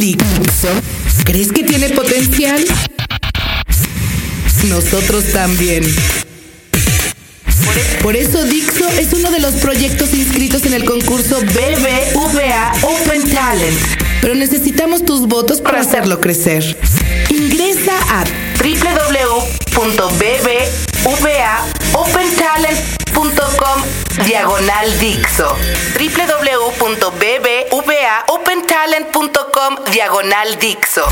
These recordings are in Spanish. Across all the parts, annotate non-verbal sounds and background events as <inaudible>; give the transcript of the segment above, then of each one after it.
Dixon, ¿crees que tiene potencial? Nosotros también. Por eso Dixo es uno de los proyectos inscritos en el concurso BBVA Open Talent. Pero necesitamos tus votos para hacerlo crecer. Ingresa a www.bbvaopentalent.com diagonal Dixo. www.bbvaopentalent.com diagonal Dixo.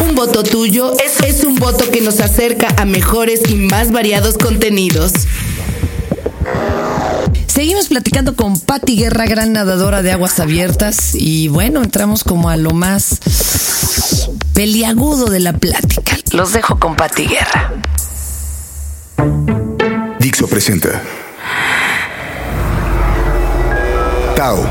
Un voto tuyo es, es un voto que nos acerca a mejores y más variados contenidos. Seguimos platicando con Patti Guerra, gran nadadora de aguas abiertas. Y bueno, entramos como a lo más peliagudo de la plática. Los dejo con Patti Guerra. Dixo presenta Tao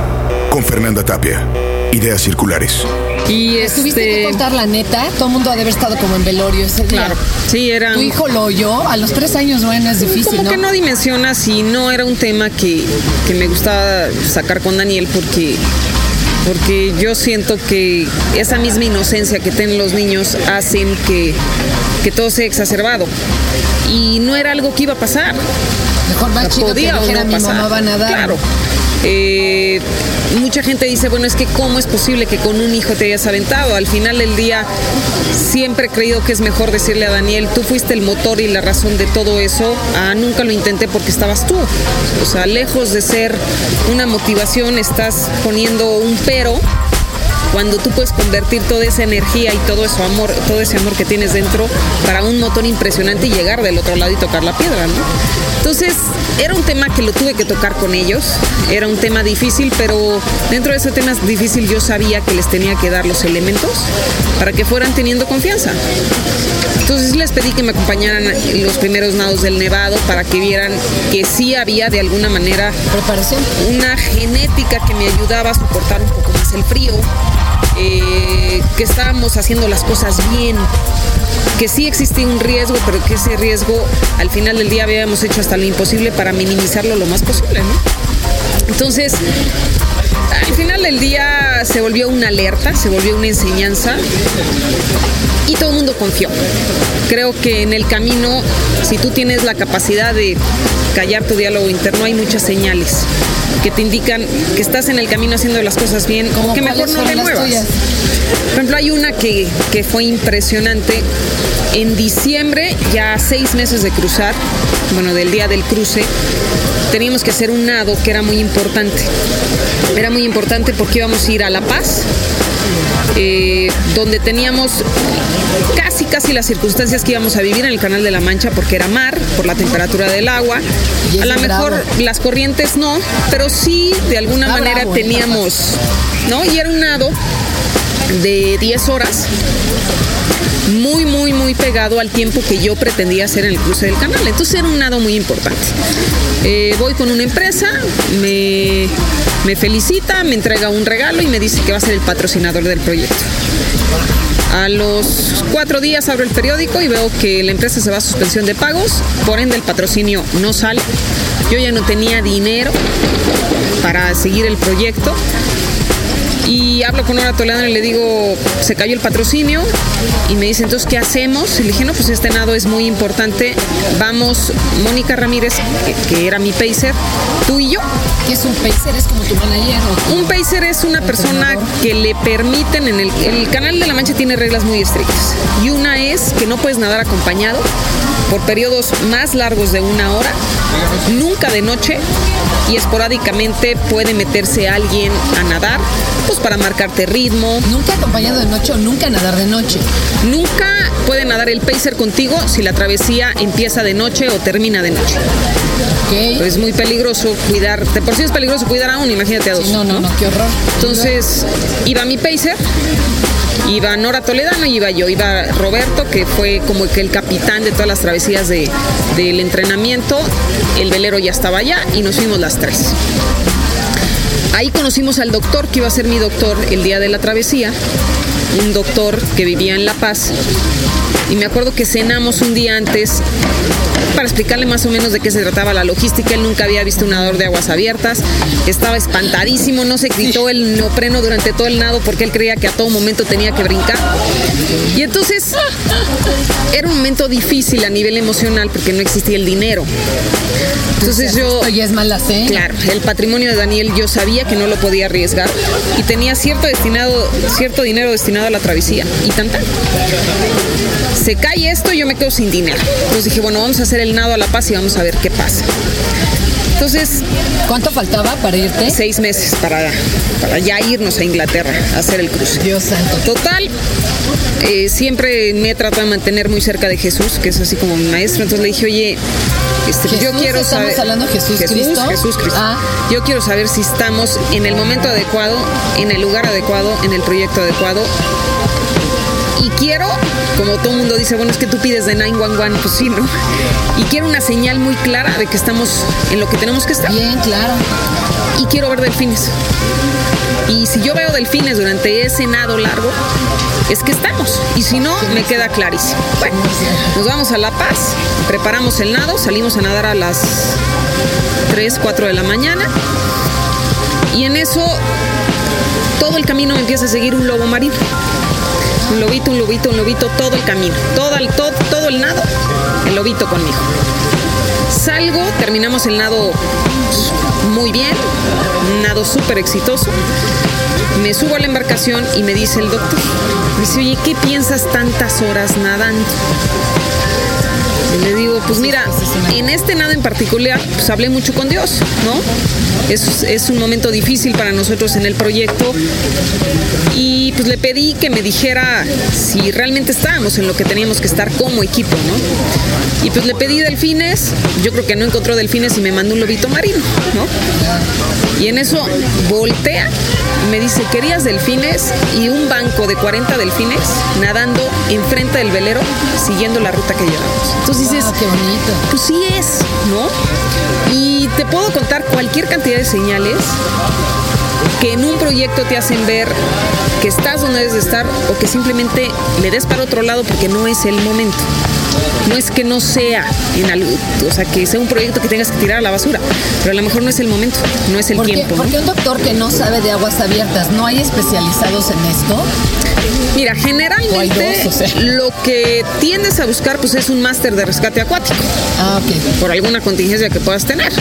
con Fernanda Tapia. Ideas circulares. Y Tuviste que este. contar la neta. Todo el mundo ha de haber estado como en velorio ese día. Claro, sí, era. Tu hijo lo oyó. A los tres años, bueno, es difícil, Como ¿no? que no dimensionas y no era un tema que, que me gustaba sacar con Daniel porque, porque yo siento que esa misma inocencia que tienen los niños hacen que, que todo sea exacerbado. Y no era algo que iba a pasar. Mejor más chico podía no mi pasar. mamá va a nadar. Claro. Eh, mucha gente dice, bueno, es que cómo es posible que con un hijo te hayas aventado. Al final del día siempre he creído que es mejor decirle a Daniel, tú fuiste el motor y la razón de todo eso. Ah, nunca lo intenté porque estabas tú. O sea, lejos de ser una motivación, estás poniendo un pero cuando tú puedes convertir toda esa energía y todo eso amor, todo ese amor que tienes dentro para un motor impresionante y llegar del otro lado y tocar la piedra, ¿no? Entonces, era un tema que lo tuve que tocar con ellos, era un tema difícil, pero dentro de ese tema difícil yo sabía que les tenía que dar los elementos para que fueran teniendo confianza. Entonces les pedí que me acompañaran los primeros nados del Nevado para que vieran que sí había de alguna manera Preparación. una genética que me ayudaba a soportar un poco más el frío, eh, que estábamos haciendo las cosas bien, que sí existía un riesgo, pero que ese riesgo al final del día habíamos hecho hasta lo imposible para minimizarlo lo más posible, ¿no? Entonces, al final del día se volvió una alerta, se volvió una enseñanza y todo el mundo confió. Creo que en el camino, si tú tienes la capacidad de callar tu diálogo interno, hay muchas señales que te indican que estás en el camino haciendo las cosas bien ¿Cómo o que mejor no te muevas. Por ejemplo, hay una que, que fue impresionante. En diciembre, ya a seis meses de cruzar, bueno, del día del cruce, teníamos que hacer un nado que era muy importante. Era muy importante porque íbamos a ir a La Paz, eh, donde teníamos casi casi las circunstancias que íbamos a vivir en el Canal de la Mancha porque era mar, por la temperatura del agua. A lo mejor bravo. las corrientes no, pero sí de alguna Está manera bravo, ¿eh? teníamos, ¿no? Y era un nado de 10 horas muy, muy, muy pegado al tiempo que yo pretendía hacer en el cruce del canal. Entonces era un nado muy importante. Eh, voy con una empresa, me, me felicita, me entrega un regalo y me dice que va a ser el patrocinador del proyecto. A los cuatro días abro el periódico y veo que la empresa se va a suspensión de pagos, por ende el patrocinio no sale. Yo ya no tenía dinero para seguir el proyecto. Y hablo con Nora Toledano y le digo, se cayó el patrocinio. Y me dice, entonces, ¿qué hacemos? Y le dije, no, pues este nado es muy importante. Vamos, Mónica Ramírez, que, que era mi pacer, tú y yo. ¿Qué es un pacer? ¿Es como tu manager? o tu- Un pacer es una persona que le permiten en el, el canal de la Mancha tiene reglas muy estrictas y una es que no puedes nadar acompañado por periodos más largos de una hora, nunca de noche y esporádicamente puede meterse alguien a nadar, pues para marcarte ritmo. Nunca acompañado de noche o nunca nadar de noche. Nunca puede nadar el pacer contigo si la travesía empieza de noche o termina de noche. ¿Ok? Es muy peligroso cuidar, de por sí es peligroso cuidar a uno, imagínate a dos. Sí, no, no, no, qué horror. Entonces, iba mi pacer, iba Nora Toledano y iba yo, iba Roberto, que fue como que el capitán de todas las travesías de- del entrenamiento. El velero ya estaba allá y nos fuimos las tres. Ahí conocimos al doctor, que iba a ser mi doctor el día de la travesía, un doctor que vivía en La Paz Y me acuerdo que cenamos un día antes para explicarle más o menos de qué se trataba la logística. Él nunca había visto un nadador de aguas abiertas. Estaba espantadísimo, no se quitó el neopreno durante todo el nado porque él creía que a todo momento tenía que brincar. Y entonces era un momento difícil a nivel emocional porque no existía el dinero. Entonces yo... Esto ya es mala. Claro, el patrimonio de Daniel yo sabía que no lo podía arriesgar y tenía cierto destinado, cierto dinero destinado a la travesía y tan tan. Se cae esto y yo me quedo sin dinero. Entonces dije, bueno, vamos a hacer el nado a La Paz y vamos a ver qué pasa. Entonces, ¿Cuánto faltaba para irte? seis meses para, para ya irnos a Inglaterra a hacer el cruce. Dios santo. Total, eh, siempre me he tratado de mantener muy cerca de Jesús, que es así como mi maestro. Entonces le dije, oye, este, yo quiero ¿estamos saber. hablando de Jesús Cristo? Jesús Cristo. Ah. Yo quiero saber si estamos en el momento adecuado, en el lugar adecuado, en el proyecto adecuado. Y quiero, como todo el mundo dice, bueno, es que tú pides de 911, pues sí, ¿no? Y quiero una señal muy clara de que estamos en lo que tenemos que estar Bien, claro. y quiero ver delfines. Y si yo veo delfines durante ese nado largo, es que estamos. Y si no, me queda clarísimo. Bueno, nos vamos a La Paz, preparamos el nado, salimos a nadar a las 3, 4 de la mañana. Y en eso, todo el camino me empieza a seguir un lobo marino. Un lobito, un lobito, un lobito, todo el camino. Todo el, todo, todo el nado, el lobito conmigo. Salgo, terminamos el nado muy bien, un nado súper exitoso. Me subo a la embarcación y me dice el doctor, me dice, oye, ¿qué piensas tantas horas nadando? Y le digo, pues mira, en este nado en particular, pues hablé mucho con Dios, ¿no? Es, es un momento difícil para nosotros en el proyecto y pues le pedí que me dijera si realmente estábamos en lo que teníamos que estar como equipo, ¿no? Y pues le pedí delfines, yo creo que no encontró delfines y me mandó un lobito marino, ¿no? Y en eso voltea y me dice, ¿querías delfines? Y un banco de 40 delfines nadando enfrente del velero siguiendo la ruta que llevamos. Entonces dices, Wow, qué bonito. pues sí es, ¿no? Y te puedo contar cualquier cantidad de señales que en un proyecto te hacen ver que estás donde debes de estar o que simplemente le des para otro lado porque no es el momento. No es que no sea en algo, o sea, que sea un proyecto que tengas que tirar a la basura, pero a lo mejor no es el momento, no es el ¿Por qué, tiempo. ¿no? por qué un doctor que no sabe de aguas abiertas no hay especializados en esto? Mira, generalmente dos, o sea. lo que tiendes a buscar pues es un máster de rescate acuático. Ah, ok. por alguna contingencia que puedas tener.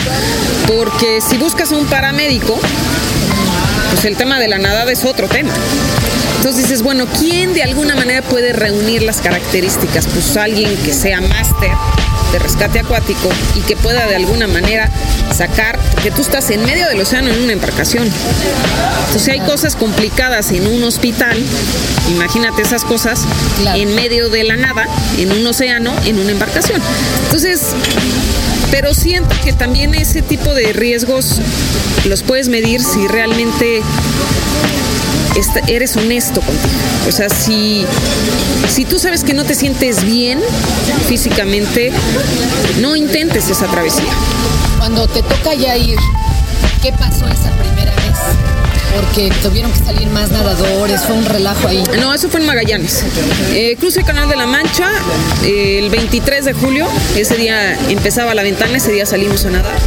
Porque si buscas a un paramédico, pues el tema de la nadada es otro tema. Entonces dices, bueno, ¿quién de alguna manera puede reunir las características? Pues alguien que sea máster de rescate acuático y que pueda de alguna manera sacar, porque tú estás en medio del océano en una embarcación. Entonces hay cosas complicadas en un hospital, imagínate esas cosas Claro. en medio de la nada, en un océano, en una embarcación. Entonces, pero siento que también ese tipo de riesgos los puedes medir si realmente eres honesto contigo. O sea, si, si tú sabes que no te sientes bien físicamente, no intentes esa travesía. Cuando te toca ya ir, ¿qué pasó esa primera vez? Porque tuvieron que salir más nadadores, fue un relajo ahí. No, eso fue en Magallanes. Eh, cruce el Canal de la Mancha eh, el 23 de julio. Ese día empezaba la ventana, ese día salimos a nadar.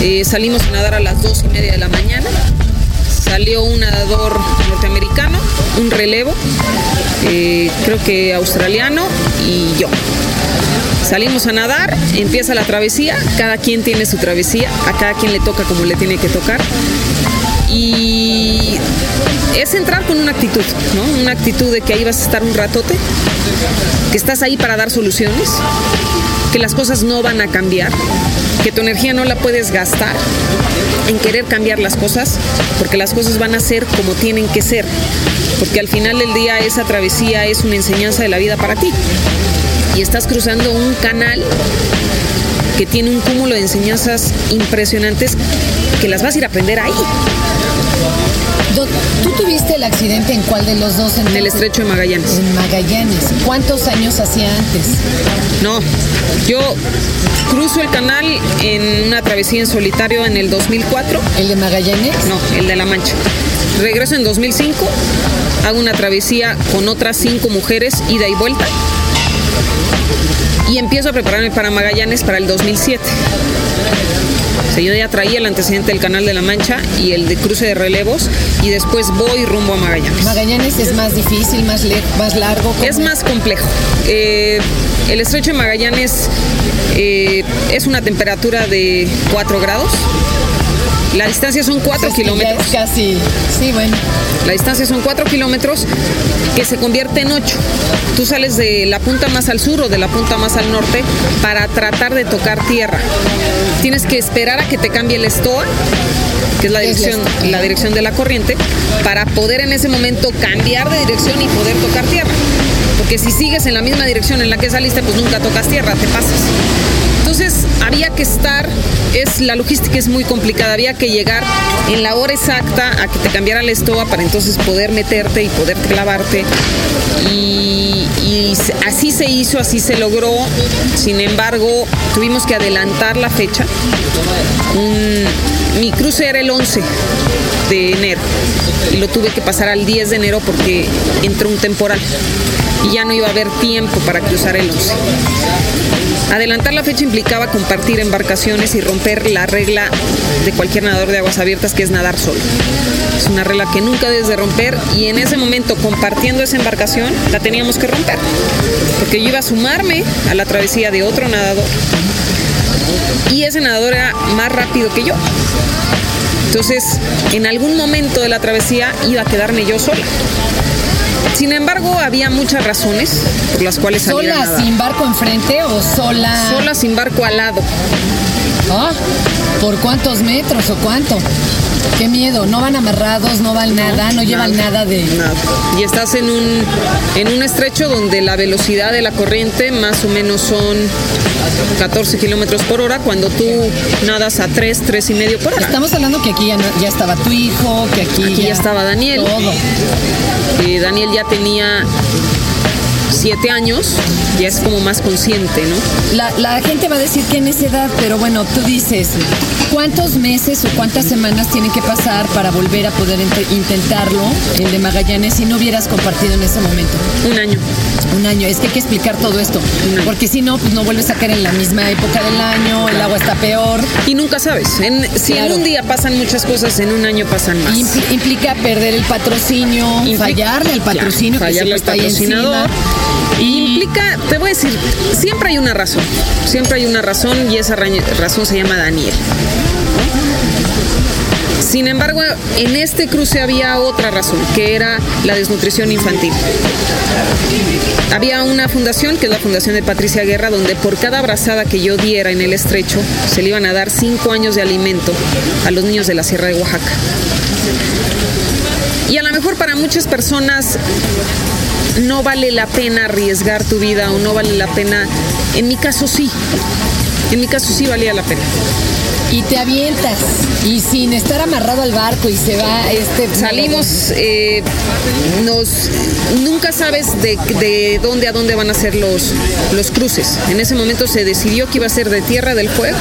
Eh, salimos a nadar a las 2 y media de la mañana. Salió un nadador norteamericano, un relevo, eh, creo que australiano y yo. Salimos a nadar, empieza la travesía, cada quien tiene su travesía, a cada quien le toca como le tiene que tocar. Y es entrar con una actitud, ¿no? Una actitud de que ahí vas a estar un ratote, que estás ahí para dar soluciones, que las cosas no van a cambiar, que tu energía no la puedes gastar en querer cambiar las cosas, porque las cosas van a ser como tienen que ser, porque al final del día esa travesía es una enseñanza de la vida para ti. Y estás cruzando un canal que tiene un cúmulo de enseñanzas impresionantes que las vas a ir a aprender ahí, ¿Tú tuviste el accidente en cuál de los dos? en el estrecho de Magallanes. En Magallanes. ¿Cuántos años hacía antes? No, yo cruzo el canal en una travesía en solitario en el 2004. ¿El de Magallanes? No, el de La Mancha. Regreso en 2005, hago una travesía con otras cinco mujeres, ida y vuelta. y empiezo a prepararme para Magallanes para el 2007. Sea, yo ya traía el antecedente del Canal de la Mancha y el de cruce de relevos y después voy rumbo a Magallanes. Magallanes es más difícil, más, largo. ¿cómo Es más complejo. Eh, el estrecho de Magallanes eh, es una temperatura de 4 grados. La distancia son 4 Es que ya kilómetros. es casi. Sí, bueno. La distancia son 4 kilómetros que se convierte en 8. Tú sales de la punta más al sur o de la punta más al norte para tratar de tocar tierra. Tienes que esperar a que te cambie el estoa, que es la dirección, la dirección de la corriente, para poder en ese momento cambiar de dirección y poder tocar tierra. Porque si sigues en la misma dirección en la que saliste, pues nunca tocas tierra, te pasas. Entonces había que estar, es la logística es muy complicada, había que llegar en la hora exacta a que te cambiara la estoa para entonces poder meterte y poder clavarte. Y, así se hizo, así se logró. Sin embargo, tuvimos que adelantar la fecha. Mi cruce era el 11 de enero lo tuve que pasar al 10 de enero porque entró un temporal y ya no iba a haber tiempo para cruzar el 11. Adelantar la fecha implicaba compartir embarcaciones y romper la regla de cualquier nadador de aguas abiertas que es nadar solo. Es una regla que nunca debes de romper y en ese momento compartiendo esa embarcación la teníamos que romper. Porque yo iba a sumarme a la travesía de otro nadador y ese nadador era más rápido que yo. Entonces, en algún momento de la travesía iba a quedarme yo sola. Sin embargo, había muchas razones por las cuales salir a ¿Sola sin barco enfrente o sola? Sola sin barco al lado. Ah, ¿Por cuántos metros o cuánto? Qué miedo, no van amarrados, no van nada, no llevan nada de... Nada. Y estás en un, en un estrecho donde la velocidad de la corriente más o menos son 14 kilómetros por hora cuando tú nadas a 3, 3 y medio por hora. Estamos hablando que aquí ya, estaba tu hijo, que aquí, Aquí ya estaba Daniel. Todo. Daniel ya tenía 7 años, ya es como más consciente, ¿no? La, la gente va a decir que en esa edad, pero bueno, tú dices, ¿cuántos meses o cuántas semanas tienen que pasar para volver a poder int- intentarlo, el de Magallanes, si no hubieras compartido en ese momento? Un año. Un año, es que hay que explicar todo esto, porque si no, pues no vuelves a caer en la misma época del año, el agua está peor, Y nunca sabes. En- si Claro. en un día pasan muchas cosas, en un año pasan más. Impl- implica perder el patrocinio, fallarle al patrocinio Ya, que siempre está ahí patrocinador. encima. Implica, te voy a decir, siempre hay una razón. Siempre hay una razón y esa ra- razón se llama Daniel. Sin embargo, en este cruce había otra razón, que era la desnutrición infantil. Había una fundación, que es la Fundación de Patricia Guerra, donde por cada abrazada que yo diera en el estrecho, se le iban a dar cinco años de alimento a los niños de la Sierra de Oaxaca. Y a lo mejor para muchas personas no vale la pena arriesgar tu vida o no vale la pena. En mi caso sí. En mi caso sí valía la pena. Y te avientas, y sin estar amarrado al barco, y se va este... Salimos, eh, nos, nunca sabes de, de dónde a dónde van a ser los, los cruces. En ese momento se decidió que iba a ser de Tierra del Fuego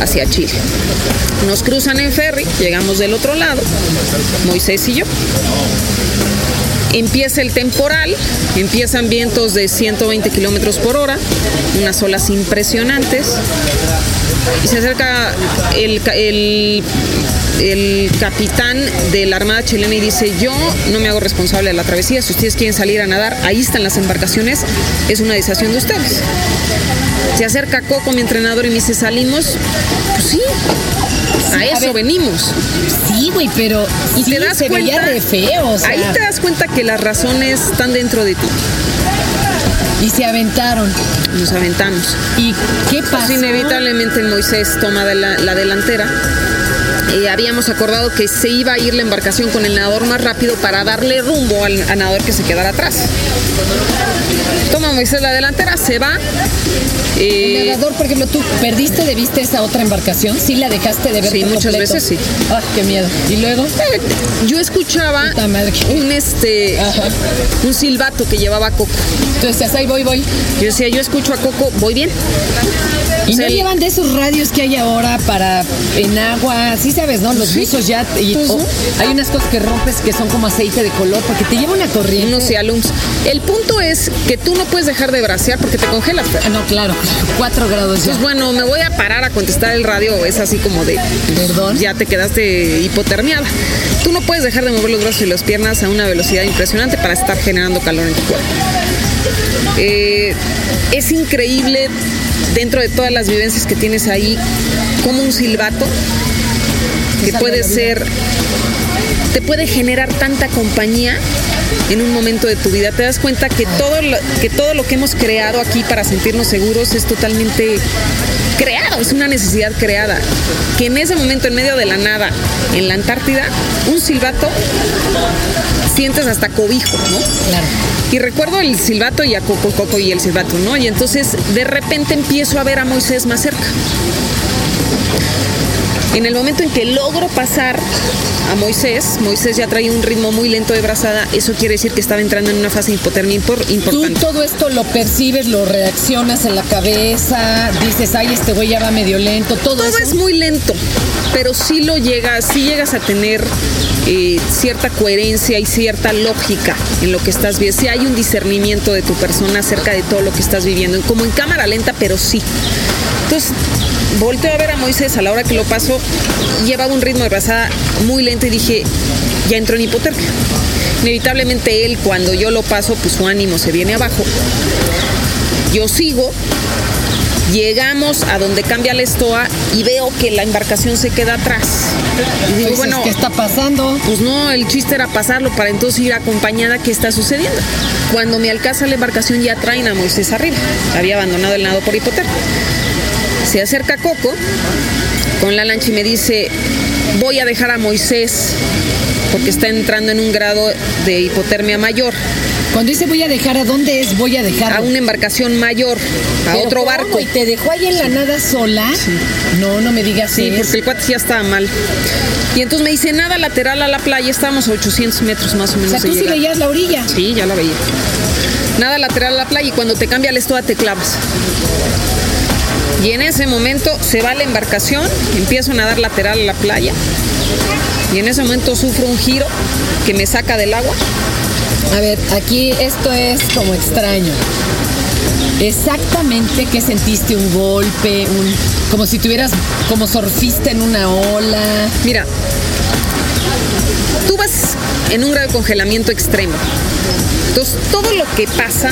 hacia Chile. Nos cruzan en ferry, llegamos del otro lado, Moisés y yo. Empieza el temporal, empiezan vientos de 120 kilómetros por hora, unas olas impresionantes. Y se acerca el, el, el capitán de la Armada chilena y dice, yo no me hago responsable de la travesía, si ustedes quieren salir a nadar, ahí están las embarcaciones, es una decisión de ustedes. Se acerca Coco, mi entrenador, y me dice, salimos, pues sí, a a eso venimos. Sí, güey, pero Y sí, te das se veía cuenta, re feo, o sea, ahí te das cuenta que las razones están dentro de ti. Y se aventaron. Nos aventamos. ¿Y qué pasó? Pues inevitablemente Moisés toma de la, la delantera. Eh, habíamos acordado que se iba a ir la embarcación con el nadador más rápido para darle rumbo al, al nadador que se quedara atrás. Toma Moisés la delantera, se va. El Eh, nadador, por ejemplo, tú perdiste de vista esa otra embarcación, sí la dejaste de ver Sí, muchas completo? veces sí. Ah, qué miedo. ¿Y luego? yo escuchaba un este Ajá. un silbato que llevaba Coco. Entonces, ahí voy, voy. Yo decía, yo escucho a Coco, voy bien. Y sea, no el- llevan de esos radios que hay ahora para en agua, sí sabes, ¿no? Los buzos ya. y- Ujú. o- hay unas cosas que rompes que son como aceite de color porque te lleva una corriente. unos Cialums. El punto es que tú no puedes dejar de bracear porque te congelas. Ah, no, claro, cuatro grados ya. Entonces, bueno, me voy a parar a contestar el radio. Es así como de. Perdón. Ya te quedaste hipotermiada. Tú no puedes dejar de mover los brazos y las piernas a una velocidad impresionante para estar generando calor en tu cuerpo. Eh, es increíble dentro de todas las vivencias que tienes ahí, como un silbato que puede ser, te puede generar tanta compañía en un momento de tu vida. Te das cuenta que todo lo, que todo lo que hemos creado aquí para sentirnos seguros es totalmente creado, es una necesidad creada. Que en ese momento, en medio de la nada, en la Antártida, un silbato sientes hasta cobijo, ¿no? Claro. Y recuerdo el silbato y a Coco Coco y el silbato, ¿no? Y entonces de repente empiezo a ver a Moisés más cerca. En el momento en que logro pasar a Moisés, Moisés ya traía un ritmo muy lento de brazada, eso quiere decir que estaba entrando en una fase de hipotermia impor- Tú importante. todo esto lo percibes, lo reaccionas en la cabeza, dices, ay, este güey ya va medio lento, todo, Todo eso. es muy lento, pero sí lo llegas, sí llegas a tener eh, cierta coherencia y cierta lógica en lo que estás viendo. Sí hay un discernimiento de tu persona acerca de todo lo que estás viviendo, como en cámara lenta, pero sí. Entonces, volteo a ver a Moisés a la hora que lo paso, llevaba un ritmo de brazada muy lento y dije, ya entró en hipotermia. Inevitablemente él, cuando yo lo paso, pues su ánimo se viene abajo. Yo sigo, llegamos a donde cambia la estoa y veo que la embarcación se queda atrás. Y digo, bueno, ¿qué está pasando? pues no, el chiste era pasarlo para entonces ir acompañada. ¿Qué está sucediendo? Cuando me alcanza la embarcación ya traen a Moisés arriba. Había abandonado el nado por hipotermia. Se acerca Coco con la lancha y me dice, voy a dejar a Moisés porque está entrando en un grado de hipotermia mayor, Cuando dice voy a dejar, ¿a dónde es voy a dejar? a una embarcación mayor, a Pero otro ¿cómo? barco. ¿Y te dejó ahí en la nada sola? No, no me digas Sí, eso. porque el cuate ya estaba mal. Y entonces me dice, nada lateral a la playa, estábamos a 800 metros más o O menos. sea, de tú sí veías la orilla. Sí, ya la veía. Nada lateral a la playa y cuando te cambia la estoa te clavas. Y en ese momento se va la embarcación, empiezo a nadar lateral a la playa. Y en ese momento sufro un giro que me saca del agua. A ver, aquí esto es como extraño. Exactamente qué sentiste, un golpe, un como si tuvieras como surfista en una ola. Mira, tú vas en un grado de congelamiento extremo. Entonces, todo lo que pasa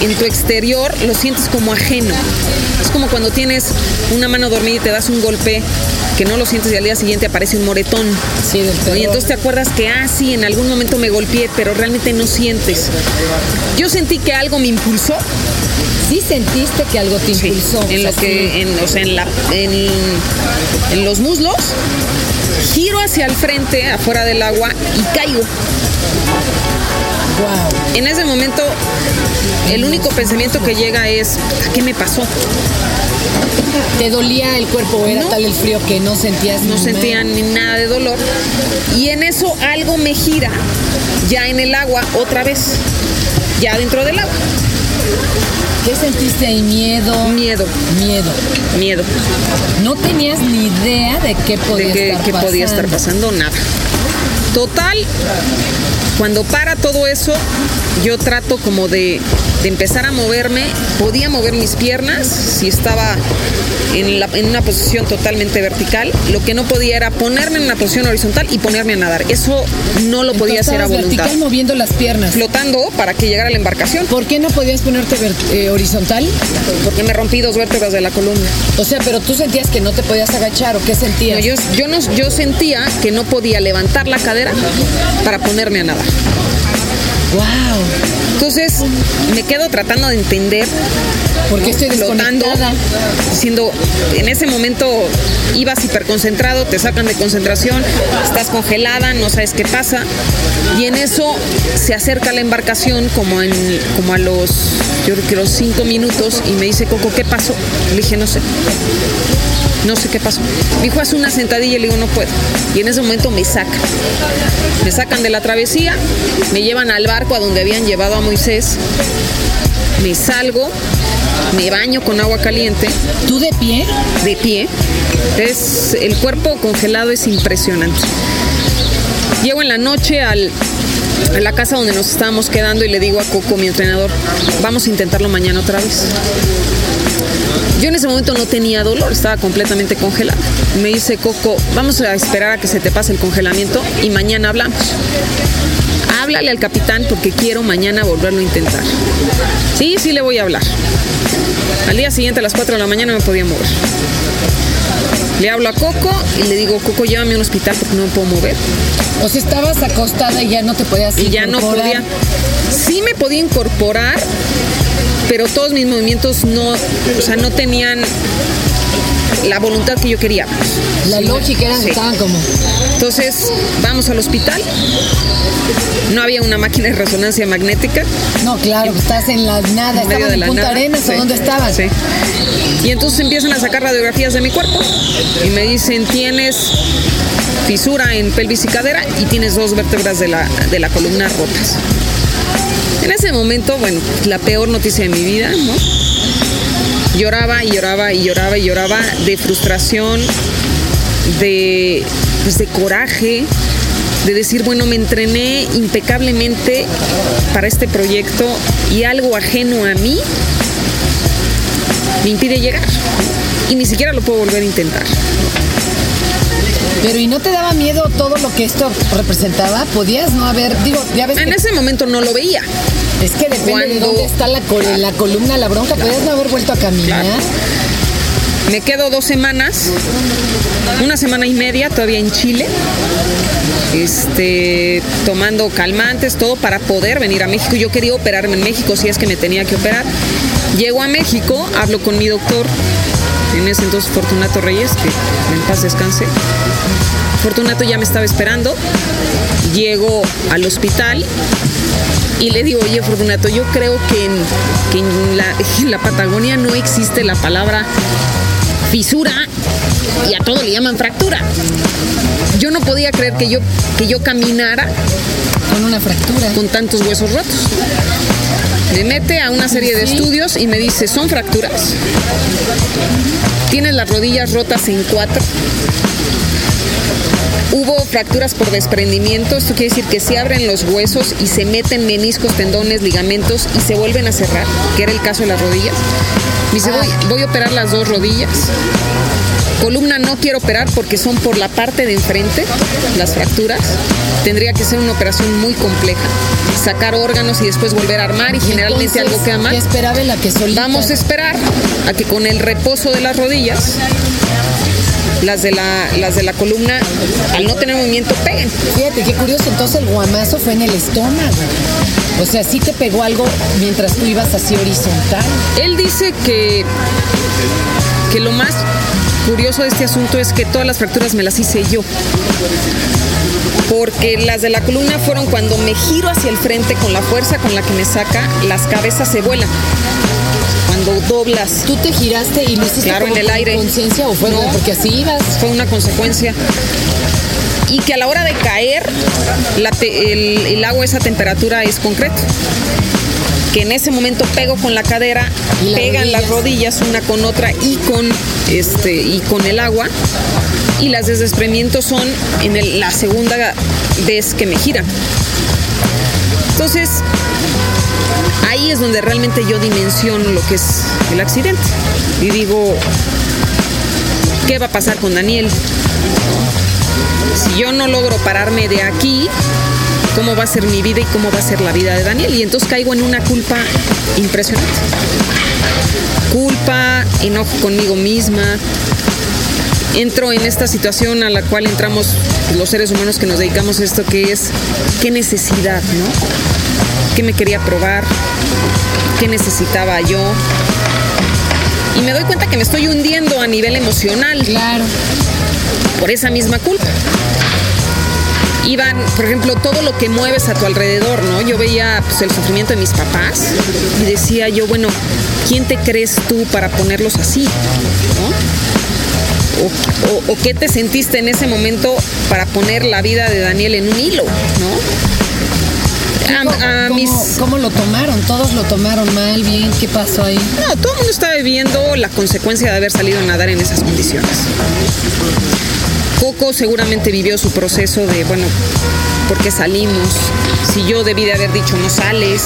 en tu exterior lo sientes como ajeno. Es como cuando tienes una mano dormida y te das un golpe que no lo sientes y al día siguiente aparece un moretón. Sí, del. Y entonces te acuerdas que, ah, sí, en algún momento me golpeé, pero realmente no sientes. Yo sentí que algo me impulsó Sí sentiste que algo te Sí, impulsó. en lo que, en, o sea, en, la, en, en los muslos, giro hacia el frente, afuera del agua, y caigo. Guau. En ese momento, el único pensamiento que llega es, ¿a qué me pasó? ¿Te dolía el cuerpo era No. tal el frío que no sentías No sentía ni nada de dolor. Y en eso algo me gira, ya en el agua, otra vez, ya dentro del agua. ¿Qué sentiste ahí? Miedo. Miedo, Miedo. miedo. No tenías ni idea de qué podía de que, estar que podía estar pasando nada. Total, cuando para todo eso, yo trato como de, de empezar a moverme. Podía mover mis piernas si estaba en, la- en una posición totalmente vertical. Lo que no podía era ponerme en una posición horizontal y ponerme a nadar. Eso no lo podía hacer a voluntad. vertical moviendo las piernas. Flotando para que llegara la embarcación. ¿Por qué no podías ponerte eh, horizontal? Porque me rompí dos vértebras de la columna. O sea, pero tú sentías que no te podías agachar o qué sentías? No, yo, yo, no, yo sentía que no podía levantar la cadera para ponerme a nadar. Wow. Entonces me quedo tratando de entender, Porque estoy flotando, diciendo, en ese momento ibas hiperconcentrado, te sacan de concentración, estás congelada, no sabes qué pasa, y en eso se acerca la embarcación como, en, como a los, yo creo que los cinco minutos, y me dice, Coco, ¿qué pasó? Le dije, no sé. No sé qué pasó. Me dijo, haz una sentadilla y le digo, no puedo. Y en ese momento me sacan. Me sacan de la travesía, me llevan al barco a donde habían llevado a Moisés. Me salgo me baño con agua caliente, ¿Tú de pie? de pie. Es, el cuerpo congelado es impresionante. Llego en la noche al, a la casa donde nos estábamos quedando y le digo a Coco, mi entrenador, vamos a intentarlo mañana otra vez. Yo en ese momento no tenía dolor, estaba completamente congelada. Me dice Coco, vamos a esperar a que se te pase el congelamiento y mañana hablamos. Háblale al capitán porque quiero mañana volverlo a intentar. Sí, sí le voy a hablar. Al día siguiente a las 4 de la mañana me podía mover. Le hablo a Coco y le digo, Coco, llévame a un hospital porque no me puedo mover. O sea, estabas acostada y ya no te podías Y ya no incorporar. podía. Sí me podía incorporar, pero todos mis movimientos no, o sea, no tenían la voluntad que yo quería. La lógica era Sí. estaban como... Entonces, vamos al hospital. No había una máquina de resonancia magnética. No, claro, estás en la nada. en medio ¿Estaban de en la Punta nada. Arenas Sí. o dónde estaban? Sí. Y entonces empiezan a sacar radiografías de mi cuerpo y me dicen, tienes fisura en pelvis y cadera y tienes dos vértebras de la, de la columna rotas. En ese momento, bueno, la peor noticia de mi vida, ¿no? Lloraba y lloraba y lloraba y lloraba de frustración, de, pues, de coraje, de decir, bueno, me entrené impecablemente para este proyecto y algo ajeno a mí me impide llegar. Y ni siquiera lo puedo volver a intentar. Pero ¿y no te daba miedo todo lo que esto representaba? ¿Podías no haber, digo, ya ves En que ese momento no lo veía. Es que depende de dónde está la, col- la columna, la bronca, podías no haber vuelto a caminar. Claro. Me quedo dos semanas, una semana y media todavía en Chile, este, tomando calmantes, todo para poder venir a México. Yo quería operarme en México si es que me tenía que operar. Llego a México, hablo con mi doctor, en ese entonces Fortunato Reyes, que en paz descanse. Fortunato ya me estaba esperando. Llego al hospital y le digo, oye Fortunato, yo creo que en, que en la, en la Patagonia no existe la palabra fisura y a todo le llaman fractura. Yo no podía creer que yo, que yo caminara Con una fractura. con tantos huesos rotos. Me mete a una serie de estudios y me dice, son fracturas. Tienes las rodillas rotas en cuatro. Hubo fracturas por desprendimiento, esto quiere decir que se abren los huesos y se meten meniscos, tendones, ligamentos y se vuelven a cerrar, que era el caso de las rodillas. Me dice, voy, voy a operar las dos rodillas. Columna no quiero operar porque son por la parte de enfrente, las fracturas. Tendría que ser una operación muy compleja. Sacar órganos y después volver a armar y generalmente Entonces, algo queda mal. ¿qué esperaba la que solita? Vamos a esperar a que con el reposo de las rodillas, las de la, las de la columna, al no tener movimiento, peguen. Fíjate, qué curioso, entonces el guamazo fue en el estómago. O sea, sí te pegó algo mientras tú ibas así horizontal. Él dice que, que lo más curioso de este asunto es que todas las fracturas me las hice yo. Porque las de la columna fueron cuando me giro hacia el frente con la fuerza con la que me saca, las cabezas se vuelan. Cuando doblas. ¿Tú te giraste y lo hiciste Claro, en el aire. conciencia o fue No. porque así ibas? fue una consecuencia. Y que a la hora de caer, la te- el, el agua a esa temperatura es concreto. Que en ese momento pego con la cadera, pegan las rodillas una con otra y con, este, y con el agua. Y las de desprendimiento son en el- la segunda vez que me giran. Entonces, ahí es donde realmente yo dimensiono lo que es el accidente. Y digo, ¿qué va a pasar con Daniel? Si yo no logro pararme de aquí, ¿cómo va a ser mi vida y cómo va a ser la vida de Daniel? Y entonces caigo en una culpa impresionante. Culpa, enojo conmigo misma. Entro en esta situación a la cual entramos los seres humanos que nos dedicamos a esto, que es qué necesidad, ¿no? ¿Qué me quería probar? ¿Qué necesitaba yo? Y me doy cuenta que me estoy hundiendo a nivel emocional Claro. por esa misma culpa. Iban, por ejemplo, todo lo que mueves a tu alrededor, ¿no? Yo veía pues, el sufrimiento de mis papás y decía yo, bueno, ¿quién te crees tú para ponerlos así? ¿No? O, o- o qué te sentiste en ese momento para poner la vida de Daniel en un hilo, ¿no? A- a ¿Cómo, mis- cómo lo tomaron? ¿Todos lo tomaron mal, bien? ¿Qué pasó ahí? No, todo el mundo está viviendo la consecuencia de haber salido a nadar en esas condiciones. Coco seguramente vivió su proceso de, bueno, ¿por qué salimos? Si yo debí de haber dicho no sales.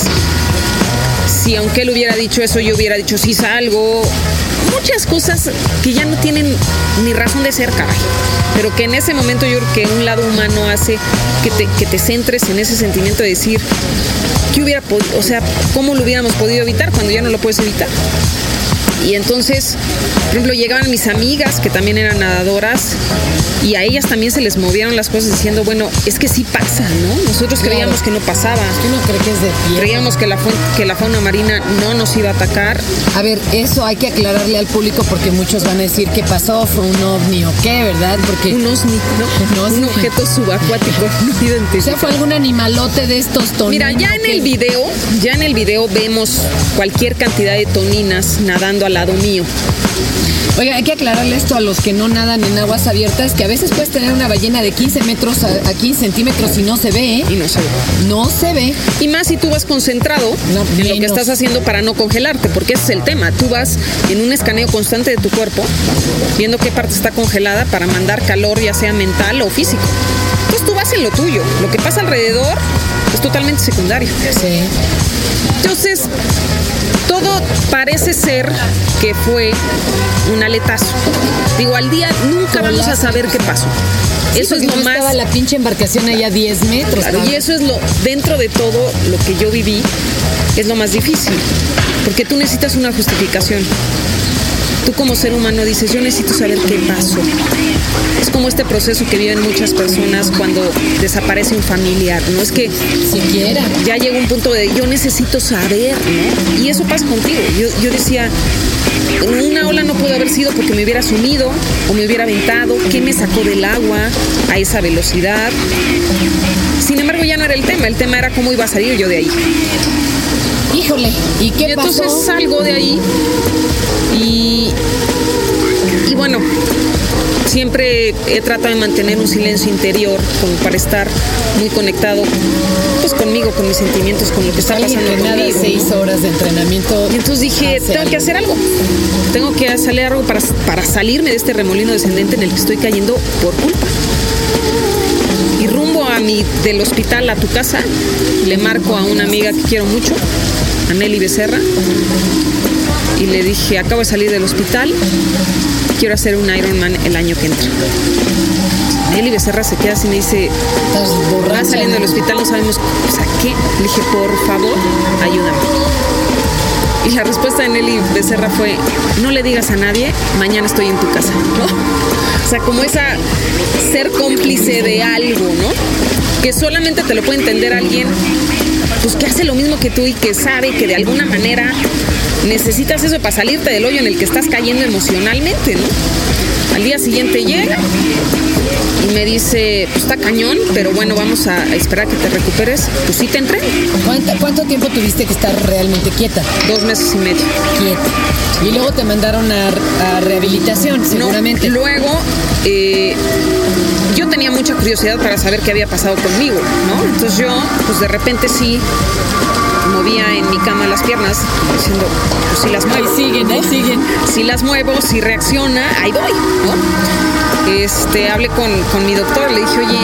Si aunque él hubiera dicho eso, yo hubiera dicho sí salgo. Muchas cosas que ya no tienen ni razón de ser, caray. Pero que en ese momento yo creo que un lado humano hace que te, que te centres en ese sentimiento de decir, ¿qué hubiera podido, o sea, cómo lo hubiéramos podido evitar cuando ya no lo puedes evitar? Y entonces, por ejemplo, llegaban mis amigas que también eran nadadoras y a ellas también se les movieron las cosas diciendo, bueno, es que sí pasa, ¿no? Nosotros Claro. creíamos que no pasaba. Uno cree que es de pie. Creíamos que la, que la fauna marina no nos iba a atacar. A ver, eso hay que aclararle al público porque muchos van a decir qué pasó, fue un ovni o qué, ¿verdad? Porque Un osni, ¿no? <laughs> Un objeto subacuático <laughs> no o sea, fue algún animalote de estos toninos. Mira, ya en el video, ya en el video vemos cualquier cantidad de toninas nadando al lado mío. Oiga, hay que aclararle esto a los que no nadan en aguas abiertas, que a veces puedes tener una ballena de 15 metros a, a 15 centímetros y no se ve, ¿eh? Y no se ve. No se ve. Y más si tú vas concentrado No, en lo que estás haciendo para no congelarte, porque ese es el tema. Tú vas en un escaneo constante de tu cuerpo, viendo qué parte está congelada para mandar calor, ya sea mental o físico. Entonces tú vas en lo tuyo. Lo que pasa alrededor es totalmente secundario. Sí. Entonces, todo parece ser que fue un aletazo. Digo, al día nunca vamos a saber qué pasó. Eso es lo no más. estaba la pinche embarcación allá a 10 metros. Claro, y eso es lo, dentro de todo lo que yo viví, es lo más difícil. Porque tú necesitas una justificación. Tú como ser humano dices, yo necesito saber qué pasó. Es como este proceso que viven muchas personas cuando desaparece un familiar, ¿no? Es que Siquiera. ya llega un punto de yo necesito saber, ¿no? Y eso pasa contigo. Yo, yo decía, una ola no pudo haber sido porque me hubiera sumido o me hubiera aventado, ¿qué me sacó del agua a esa velocidad? Sin embargo, ya no era el tema, el tema era cómo iba a salir yo de ahí. Híjole, ¿y qué Y entonces pasó? salgo de ahí y, y bueno, siempre he tratado de mantener un silencio interior como para estar muy conectado pues conmigo, con mis sentimientos, con lo que está pasando conmigo. seis horas de entrenamiento. Y entonces dije, tengo que hacer algo. Tengo que hacer algo para, para salirme de este remolino descendente en el que estoy cayendo por culpa. Y rumbo a mi, del hospital a tu casa, le marco a una amiga que quiero mucho, a Nelly Becerra, y le dije, acabo de salir del hospital, quiero hacer un Ironman el año que entra. Nelly Becerra se queda así y me dice, va saliendo del hospital, no sabemos, o sea, ¿qué? Le dije, por favor, ayúdame. Y la respuesta de Nelly Becerra fue, no le digas a nadie, mañana estoy en tu casa, ¿no? O sea, como esa ser cómplice de algo, ¿no? Que solamente te lo puede entender alguien, pues que hace lo mismo que tú y que sabe que de alguna manera necesitas eso para salirte del hoyo en el que estás cayendo emocionalmente, ¿no? Al día siguiente llega y me dice, pues está cañón, pero bueno, vamos a a esperar que te recuperes. Pues sí te entreno. ¿Cuánto, cuánto tiempo tuviste que estar realmente quieta? Dos meses y medio. Quieta. Y luego te mandaron a, a rehabilitación, No, seguramente. luego, eh, tenía mucha curiosidad para saber qué había pasado conmigo, ¿no? Entonces yo, pues de repente sí movía en mi cama las piernas, diciendo, pues sí las Ahí muevo. siguen, ahí siguen. si las muevo, si reacciona, ahí voy, ¿no? Este, hablé con, con mi doctor, le dije, oye,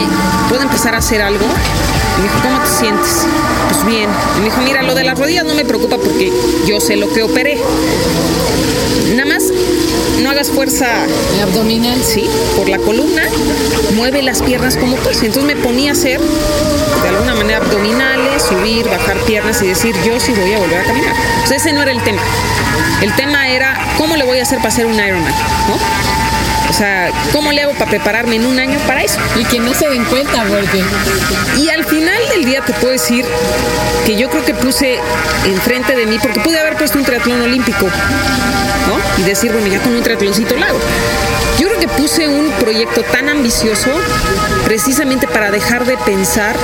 ¿puedo empezar a hacer algo? Y me dijo, ¿cómo te sientes? Pues bien. Y me dijo, mira, lo de las rodillas no me preocupa porque yo sé lo que operé. Nada más, no hagas fuerza Abdominal. sí, por la columna, mueve las piernas como pues. Entonces me ponía a hacer de alguna manera abdominales, subir, bajar piernas y decir, yo sí voy a volver a caminar. Entonces ese no era el tema. El tema era, ¿cómo le voy a hacer para hacer un Ironman? ¿no? O sea, ¿cómo le hago para prepararme en un año para eso? Y que no se den cuenta, porque Y al final del día te puedo decir que yo creo que puse enfrente de mí, porque pude haber puesto un triatlón olímpico, ¿no? Y decir, bueno, ya con un triatloncito lo hago. Yo creo que puse un proyecto tan ambicioso precisamente para dejar de pensar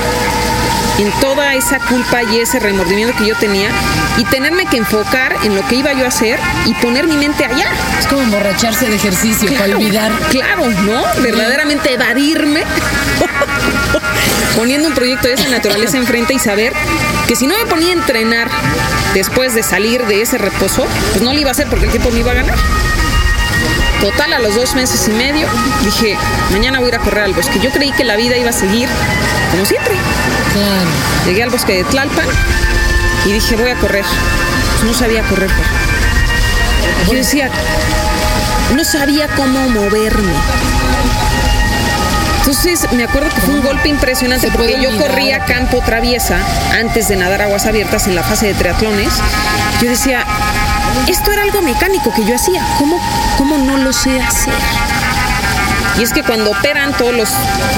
en toda esa culpa y ese remordimiento que yo tenía y tenerme que enfocar en lo que iba yo a hacer y poner mi mente allá. Es como emborracharse de ejercicio para olvidar. Claro, ¿no? Verdaderamente evadirme <laughs> poniendo un proyecto de esa naturaleza enfrente y saber que si no me ponía a entrenar después de salir de ese reposo, pues no lo iba a hacer porque el tiempo me iba a ganar. Total, a los dos meses y medio dije, mañana voy a ir a correr al bosque. Yo creí que la vida iba a seguir como siempre. Claro. Llegué al bosque de Tlalpan y dije, voy a correr. Pues no sabía correr. Yo decía, no sabía cómo moverme. Entonces me acuerdo que fue un golpe impresionante porque yo corría campo traviesa antes de nadar aguas abiertas en la fase de triatlones. Yo decía, esto era algo mecánico que yo hacía. ¿Cómo, cómo no lo sé hacer? Y es que cuando operan todos los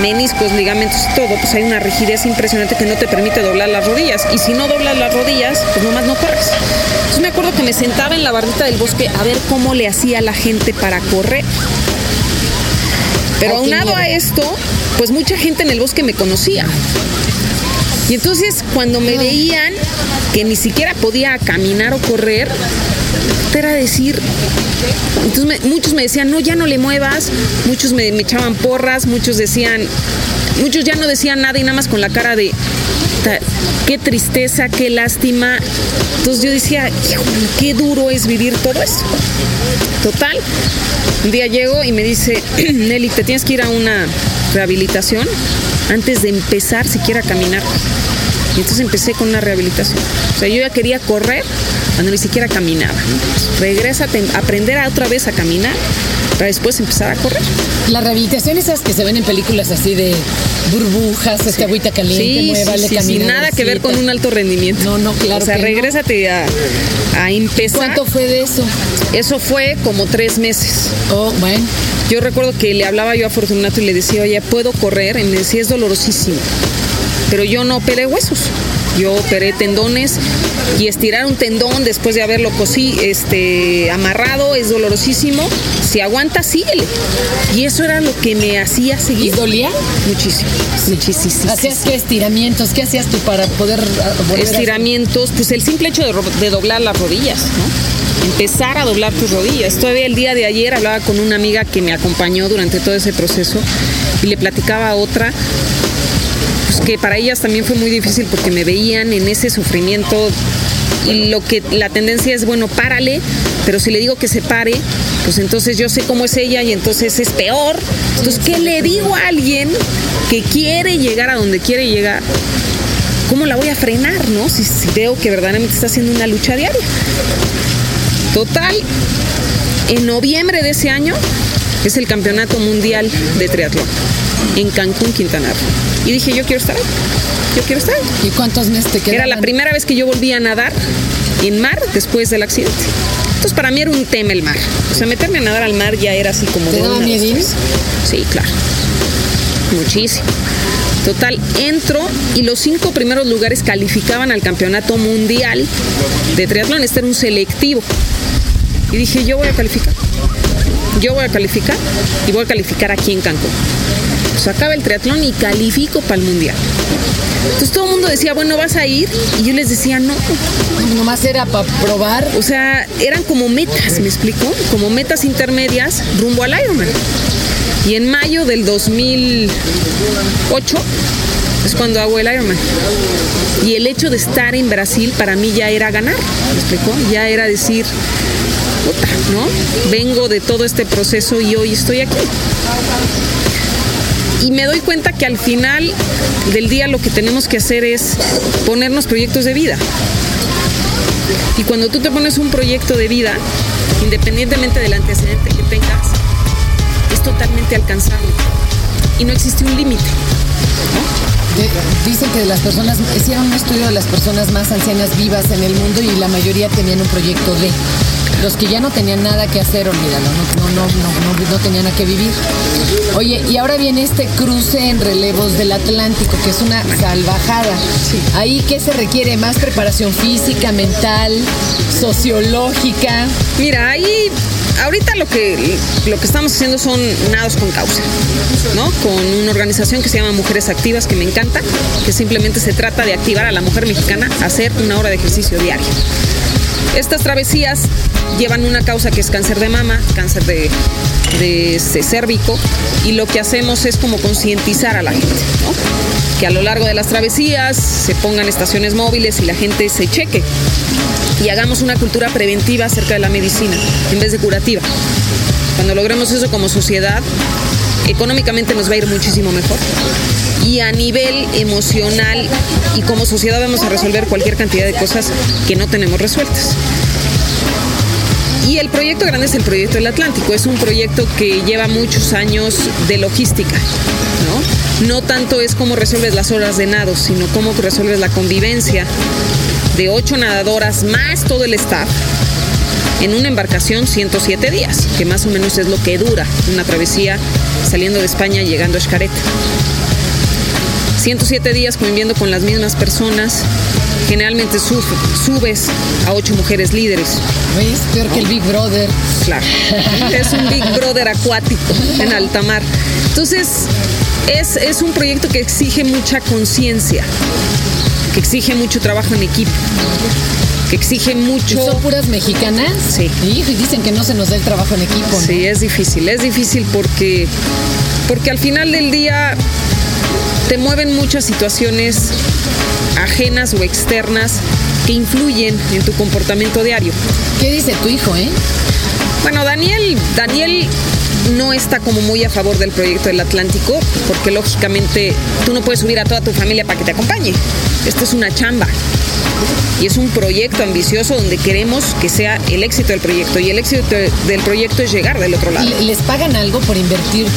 meniscos, ligamentos y todo, pues hay una rigidez impresionante que no te permite doblar las rodillas. Y si no doblas las rodillas, pues nomás no corres. Entonces me acuerdo que me sentaba en la bardita del bosque a ver cómo le hacía la gente para correr. Pero aunado a esto, pues mucha gente en el bosque me conocía. Y entonces cuando me veían que ni siquiera podía caminar o correr, era decir, entonces me- muchos me decían, no, ya no le muevas, muchos me, echaban porras, muchos decían, muchos ya no decían nada y nada más con la cara de, "Ta- qué tristeza, qué lástima. Entonces yo decía, "Híjole, qué duro es vivir todo esto. Total, un día llego y me dice, <clears throat> Nelly, te tienes que ir a una rehabilitación antes de empezar siquiera a caminar. Y entonces empecé con una rehabilitación. O sea, yo ya quería correr cuando ni siquiera caminaba. Regrésate, aprender a otra vez a caminar para después empezar a correr. La rehabilitación esas que se ven en películas así de burbujas, esta agüita caliente, Sí, muévale, sí, sí, camina sin nada que ver con un alto rendimiento. No, no, claro O sea, que no. regrésate a, a empezar. ¿Cuánto fue de eso? Eso fue como tres meses. Oh, bueno. Yo recuerdo que le hablaba yo a Fortunato y le decía, oye, ¿puedo correr? Y me decía, es dolorosísimo. Pero yo no operé huesos. Yo operé tendones y estirar un tendón después de haberlo cosí, este, amarrado es dolorosísimo. Si aguanta, síguele. Y eso era lo que me hacía ¿Y seguir. dolía? Muchísimo. Muchísimo. ¿Hacías qué estiramientos? ¿Qué hacías tú para poder ah, a- estiramientos, pues el simple hecho de, de doblar las rodillas, ¿no? Empezar a doblar tus rodillas. Todavía el día de ayer hablaba con una amiga que me acompañó durante todo ese proceso y le platicaba a otra que para ellas también fue muy difícil porque me veían en ese sufrimiento y lo que la tendencia es bueno párale pero si le digo que se pare pues entonces yo sé cómo es ella y entonces es peor. Entonces qué le digo a alguien que quiere llegar a donde quiere llegar cómo la voy a frenar no si, si veo que verdaderamente está haciendo una lucha diaria. Total en noviembre de ese año es el campeonato mundial de triatlón en Cancún, Quintana Roo. Y dije, yo quiero estar ahí. Yo quiero estar ahí. ¿Y cuántos meses te quedaban? Era la primera vez que yo volví a nadar en mar después del accidente. Entonces para mí era un tema el mar. O sea, meterme a nadar al mar ya era así como ¿Te daba vez. Sí, claro. Muchísimo. Total, entro y los cinco primeros lugares calificaban al campeonato mundial de triatlón. Este era un selectivo. Y dije, yo voy a calificar. Yo voy a calificar y voy a calificar aquí en Cancún. Pues acaba el triatlón y califico para el mundial. Entonces todo el mundo decía, bueno, vas a ir. Y yo les decía, no. Nomás era para probar. O sea, eran como metas, ¿me explico? Como metas intermedias rumbo al Ironman. Y en mayo del 2008 es cuando hago el Ironman. Y el hecho de estar en Brasil para mí ya era ganar, ¿me explico? Ya era decir, puta, ¿no? Vengo de todo este proceso y hoy estoy aquí. Y me doy cuenta que al final del día lo que tenemos que hacer es ponernos proyectos de vida. Y cuando tú te pones un proyecto de vida, independientemente del antecedente que tengas, es totalmente alcanzable. Y no existe un límite. Dicen que las personas, hicieron un estudio de las personas más ancianas vivas en el mundo y la mayoría tenían un proyecto de. Los que ya no tenían nada que hacer, olvídalo, no, no, no, no, tenían a qué vivir. Oye, y ahora viene este cruce en relevos del Atlántico, que es una salvajada. Ahí, ¿qué se requiere? ¿Más preparación física, mental, sociológica? Mira, ahí ahorita lo que, lo que estamos haciendo son nados con causa, ¿no? Con una organización que se llama Mujeres Activas, que me encanta, que simplemente se trata de activar a la mujer mexicana a hacer una hora de ejercicio diario. Estas travesías llevan una causa que es cáncer de mama, cáncer de, de, este, cérvico, y lo que hacemos es como concientizar a la gente, ¿no? que a lo largo de las travesías se pongan estaciones móviles y la gente se cheque y hagamos una cultura preventiva acerca de la medicina en vez de curativa. Cuando logremos eso como sociedad, económicamente nos va a ir muchísimo mejor. Y a nivel emocional y como sociedad vamos a resolver cualquier cantidad de cosas que no tenemos resueltas. Y el proyecto grande es el proyecto del Atlántico. Es un proyecto que lleva muchos años de logística, ¿no? Tanto es cómo resuelves las horas de nado, sino cómo resuelves la convivencia de ocho nadadoras más todo el staff en una embarcación 107 días, que más o menos es lo que dura una travesía saliendo de España llegando a Xcaret. 107 días conviviendo con las mismas personas. Generalmente sub- subes a ocho mujeres líderes. ¿Ves? Peor que el Big Brother. Claro. <laughs> Es un Big Brother acuático en alta mar. Entonces, es, es un proyecto que exige mucha conciencia, que exige mucho trabajo en equipo, que exige ¿Y mucho... son puras mexicanas? Sí. Y dicen que no se nos da el trabajo en equipo, ¿no? Sí, es difícil, es difícil porque, porque al final del día te mueven muchas situaciones ajenas o externas que influyen en tu comportamiento diario. ¿Qué dice tu hijo, eh? Bueno, Daniel, Daniel no está como muy a favor del proyecto del Atlántico, porque lógicamente tú no puedes subir a toda tu familia para que te acompañe. Esta es una chamba. Y es un proyecto ambicioso donde queremos que sea el éxito del proyecto. Y el éxito del proyecto es llegar del otro lado. ¿Y les pagan algo por invertir,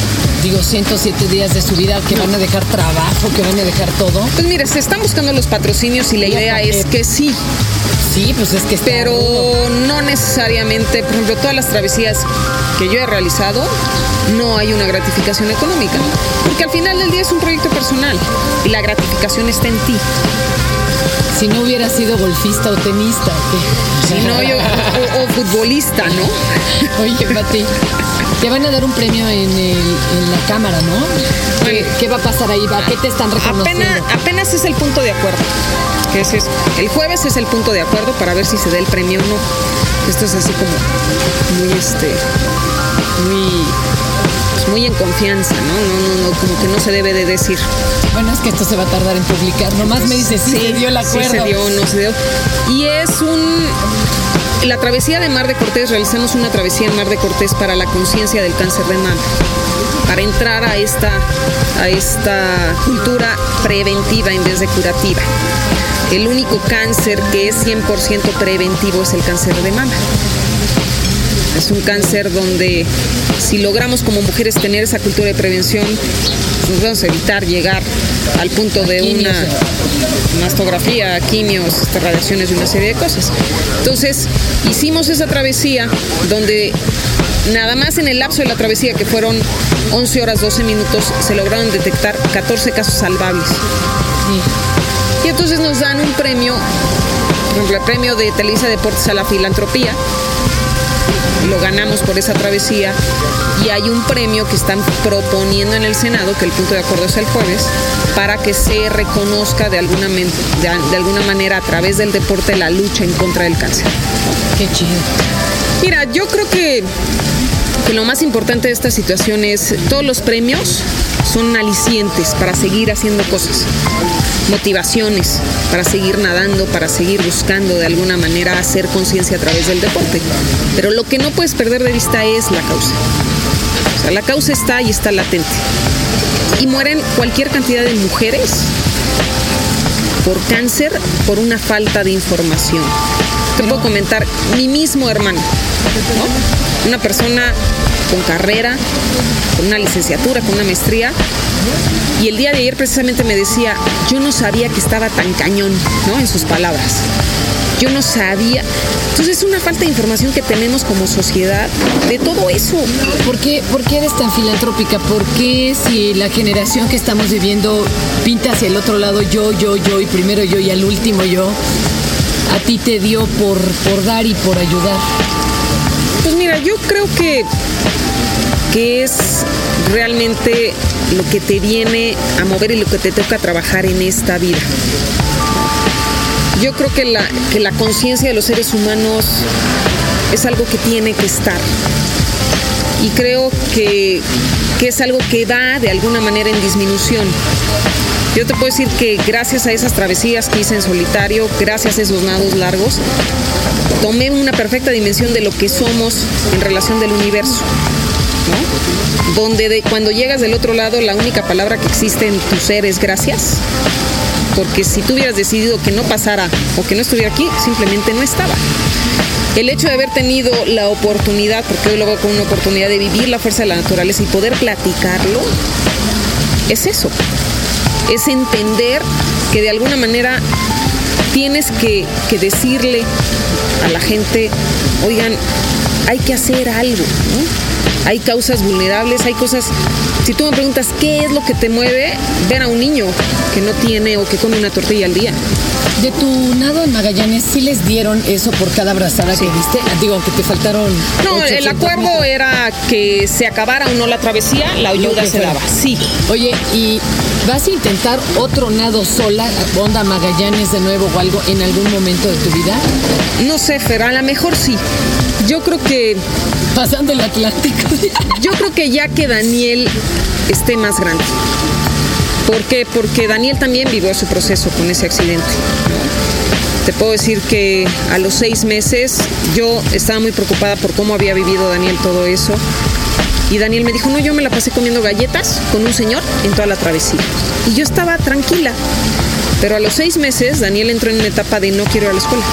digo, 107 días de su vida, que van a dejar trabajo, que van a dejar todo? Pues mira, se están buscando los patrocinios y la idea es que sí, Sí, pues es que está pero rudo. no necesariamente, por ejemplo, todas las travesías que yo he realizado, no hay una gratificación económica, porque al final del día es un proyecto personal y la gratificación está en ti. Si no hubiera sido golfista o tenista, ¿o qué? Si no, yo, <laughs> o, o futbolista, ¿no? Oye, Pati, te van a dar un premio en, el- en la cámara, ¿no? ¿Qué, va a pasar ahí? ¿A qué te están reconociendo? Apenas, apenas es el punto de acuerdo. Que es eso. El jueves es el punto de acuerdo para ver si se da el premio o no. Esto es así como muy este. Muy. pues muy en confianza, ¿no? No, no, no, como que no se debe de decir. Bueno, es que esto se va a tardar en publicar. Nomás me dices, sí, se dio el acuerdo. Sí se dio, no se dio. Y es un... La travesía de Mar de Cortés, realizamos una travesía en Mar de Cortés para la conciencia del cáncer de mama, para entrar a esta, a esta cultura preventiva en vez de curativa. El único cáncer que es 100% preventivo es el cáncer de mama. Es un cáncer donde si logramos como mujeres tener esa cultura de prevención, nos vamos a evitar llegar al punto de una. Mastografía, quimios, este, radiaciones y una serie de cosas. Entonces, hicimos esa travesía donde nada más en el lapso de la travesía, que fueron 11 horas 12 minutos, se lograron detectar 14 casos salvables. Y entonces nos dan un premio, por ejemplo, el premio de Televisa Deportes a la filantropía. Lo ganamos por esa travesía y hay un premio que están proponiendo en el Senado, que el punto de acuerdo es el jueves, para que se reconozca de alguna, men- de, de alguna manera a través del deporte la lucha en contra del cáncer. Qué chido. Mira, yo creo que, que lo más importante de esta situación es todos los premios son alicientes para seguir haciendo cosas, motivaciones para seguir nadando, para seguir buscando de alguna manera hacer conciencia a través del deporte. Pero lo que no puedes perder de vista es la causa. O sea, la causa está y está latente. Y mueren cualquier cantidad de mujeres por cáncer por una falta de información. Te puedo comentar, mi mismo hermano, ¿no? una persona con carrera, con una licenciatura, con una maestría, y el día de ayer precisamente me decía, yo no sabía que estaba tan cañón, ¿no? En sus palabras. Yo no sabía. Entonces es una falta de información que tenemos como sociedad de todo eso. ¿Por qué, ¿Por qué eres tan filantrópica? ¿Por qué si la generación que estamos viviendo pinta hacia el otro lado yo, yo, yo y primero yo y al último yo, a ti te dio por, por dar y por ayudar? Pues mira, yo creo que, que es realmente lo que te viene a mover y lo que te toca trabajar en esta vida. Yo creo que la, que la conciencia de los seres humanos es algo que tiene que estar. Y creo que, que es algo que va de alguna manera en disminución. Yo te puedo decir que gracias a esas travesías que hice en solitario, gracias a esos nados largos, tomé una perfecta dimensión de lo que somos en relación del universo. Donde de- cuando llegas del otro lado, la única palabra que existe en tu ser es gracias. Porque si tú hubieras decidido que no pasara o que no estuviera aquí, simplemente no estaba. El hecho de haber tenido la oportunidad, porque hoy lo veo como una oportunidad de vivir la fuerza de la naturaleza y poder platicarlo, es eso. Es entender que de alguna manera tienes que, decirle a la gente, oigan, hay que hacer algo. Hay causas vulnerables, hay cosas... Si tú me preguntas qué es lo que te mueve, ver a un niño que no tiene o que come una tortilla al día. De tu nado en Magallanes, ¿sí les dieron eso por cada abrazada que diste? Ah, Digo, aunque te faltaron. No, el 800 acuerdo metros. era que se acabara o no la travesía, la ayuda se daba. Sí. Oye, ¿y vas a intentar otro nado sola, onda Magallanes de nuevo o algo en algún momento de tu vida? No sé, Fer, a lo mejor sí. Yo creo que Pasando el Atlántico. Yo creo que ya que Daniel esté más grande. ¿Por qué? Porque Daniel también vivió su proceso con ese accidente. Te puedo decir que a los seis meses yo estaba muy preocupada por cómo había vivido Daniel todo eso. Y Daniel me dijo, no, yo me la pasé comiendo galletas con un señor en toda la travesía. Y yo estaba tranquila. Pero a los seis meses Daniel entró en una etapa de no quiero ir a la escuela.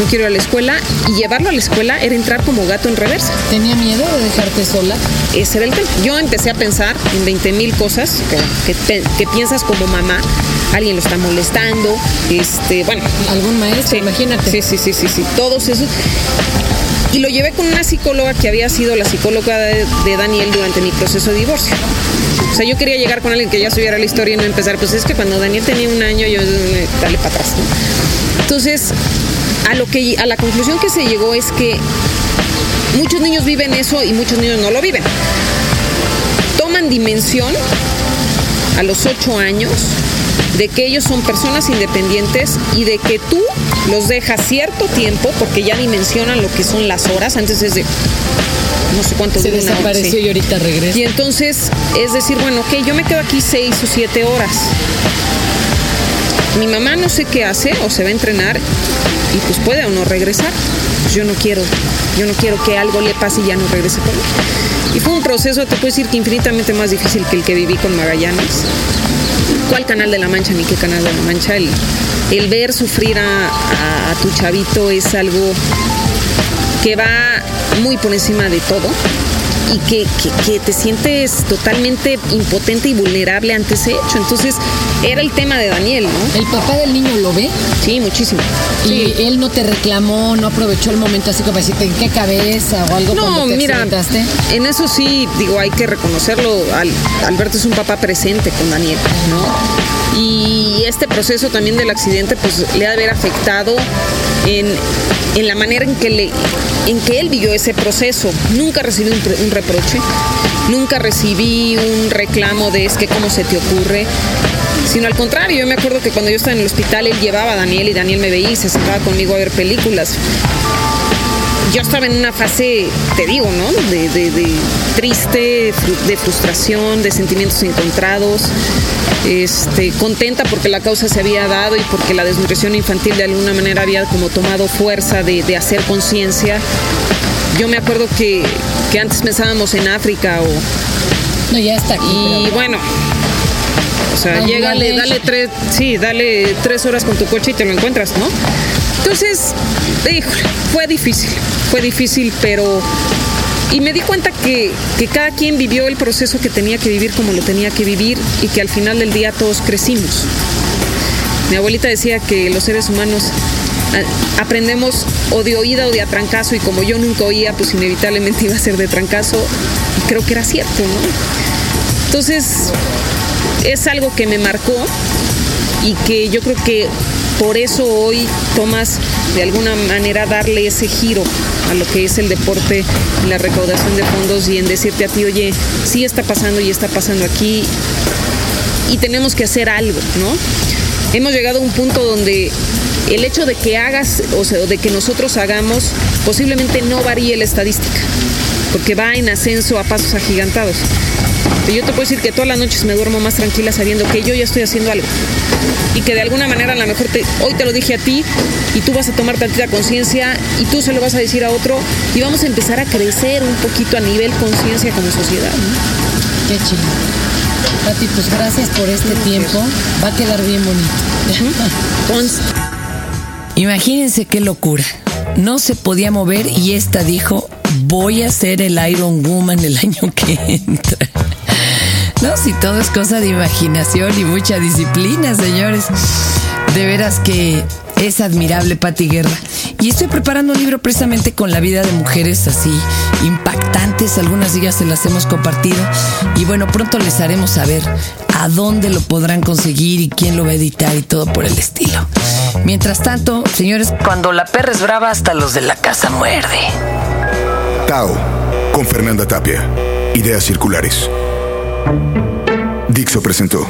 No quiero ir a la escuela. Y llevarlo a la escuela era entrar como gato en reversa. ¿Tenía miedo de dejarte sola? Ese era el tema. Yo empecé a pensar en 20 mil cosas que, que te- que piensas como mamá. Alguien lo está molestando. Este, bueno. ¿Algún maestro? Sí, Imagínate. Sí, sí, sí, sí, sí. Todos esos. Y lo llevé con una psicóloga que había sido la psicóloga de, de Daniel durante mi proceso de divorcio. O sea, yo quería llegar con alguien que ya supiera la historia y no empezar. Pues es que cuando Daniel tenía un año, yo dale para atrás. ¿no? Entonces, a lo que a la conclusión que se llegó es que muchos niños viven eso y muchos niños no lo viven. Toman dimensión a los ocho años de que ellos son personas independientes y de que tú los dejas cierto tiempo porque ya dimensionan lo que son las horas. Antes es de no sé cuánto Se hora, desapareció sí. y ahorita regresa. Y entonces es decir, bueno, ok, yo me quedo aquí seis o siete horas. Mi mamá no sé qué hace o se va a entrenar pues puede o no regresar. Pues yo no quiero, yo no quiero que algo le pase y ya no regrese por mí. Y fue un proceso, te puedo decir que infinitamente más difícil que el que viví con Magallanes. ¿Cuál canal de la Mancha ni qué canal de la Mancha? El, el ver sufrir a tu chavito es algo que va muy por encima de todo y que, que- que te sientes totalmente impotente y vulnerable ante ese hecho. Entonces, era el tema de Daniel, ¿no? ¿El papá del niño lo ve? Sí, muchísimo. Y Sí. él no te reclamó, no aprovechó el momento así como decirte en qué cabeza o algo No, te mira, en eso sí, digo, hay que reconocerlo. Al- Alberto es un papá presente con Daniel, ¿no? Y este proceso también del accidente, pues le ha de haber afectado en, la manera en que, le, en que él vivió ese proceso. Nunca recibí un, reproche, nunca recibí un reclamo de es que cómo se te ocurre. Sino al contrario, yo me acuerdo que cuando yo estaba en el hospital, él llevaba a Daniel y Daniel me veía y se sentaba conmigo a ver películas yo estaba en una fase, te digo, ¿no? De, triste, de frustración, de sentimientos encontrados, este, contenta porque la causa se había dado y porque la desnutrición infantil de alguna manera había como tomado fuerza de, de hacer conciencia. Yo me acuerdo que, que antes pensábamos en África o, No, ya está aquí. y pero- bueno, o sea, llégale, dale tres, sí, dale tres horas con tu coche y te lo encuentras, ¿no? Entonces, híjole, fue difícil, fue difícil, pero... Y me di cuenta que, que cada quien vivió el proceso que tenía que vivir como lo tenía que vivir y que al final del día todos crecimos. Mi abuelita decía que los seres humanos aprendemos o de oída o de atrancazo y como yo nunca oía, pues inevitablemente <laughs> iba a ser de trancazo y creo que era cierto, ¿no? Entonces, es algo que me marcó y que yo creo que por eso hoy tomas de alguna manera darle ese giro a lo que es el deporte, la recaudación de fondos y en decirte a ti, oye, sí está pasando y está pasando aquí y tenemos que hacer algo, ¿no? Hemos llegado a un punto donde el hecho de que hagas, o sea, de que nosotros hagamos, posiblemente no varíe la estadística, porque va en ascenso a pasos agigantados. Pero yo te puedo decir que todas las noches me duermo más tranquila sabiendo que yo ya estoy haciendo algo. Y que de alguna manera a lo mejor hoy te lo dije a ti y tú vas a tomar tantita conciencia y tú se lo vas a decir a otro y vamos a empezar a crecer un poquito a nivel conciencia como sociedad. Qué chido. Pati, pues gracias por este tiempo. Va a quedar bien bonito. Imagínense qué locura. No se podía mover y esta dijo, voy a ser el Iron Woman el año que entra. No, si todo es cosa de imaginación y mucha disciplina, señores. De veras que es admirable Patti Guerra. Y estoy preparando un libro precisamente con la vida de mujeres así impactantes. Algunas de ellas se las hemos compartido. Y bueno, pronto les haremos saber a dónde lo podrán conseguir y quién lo va a editar y todo por el estilo. Mientras tanto, señores, cuando la perra es brava, hasta los de la casa muerde. Tao, con Fernanda Tapia. Ideas circulares. Dixo presentó.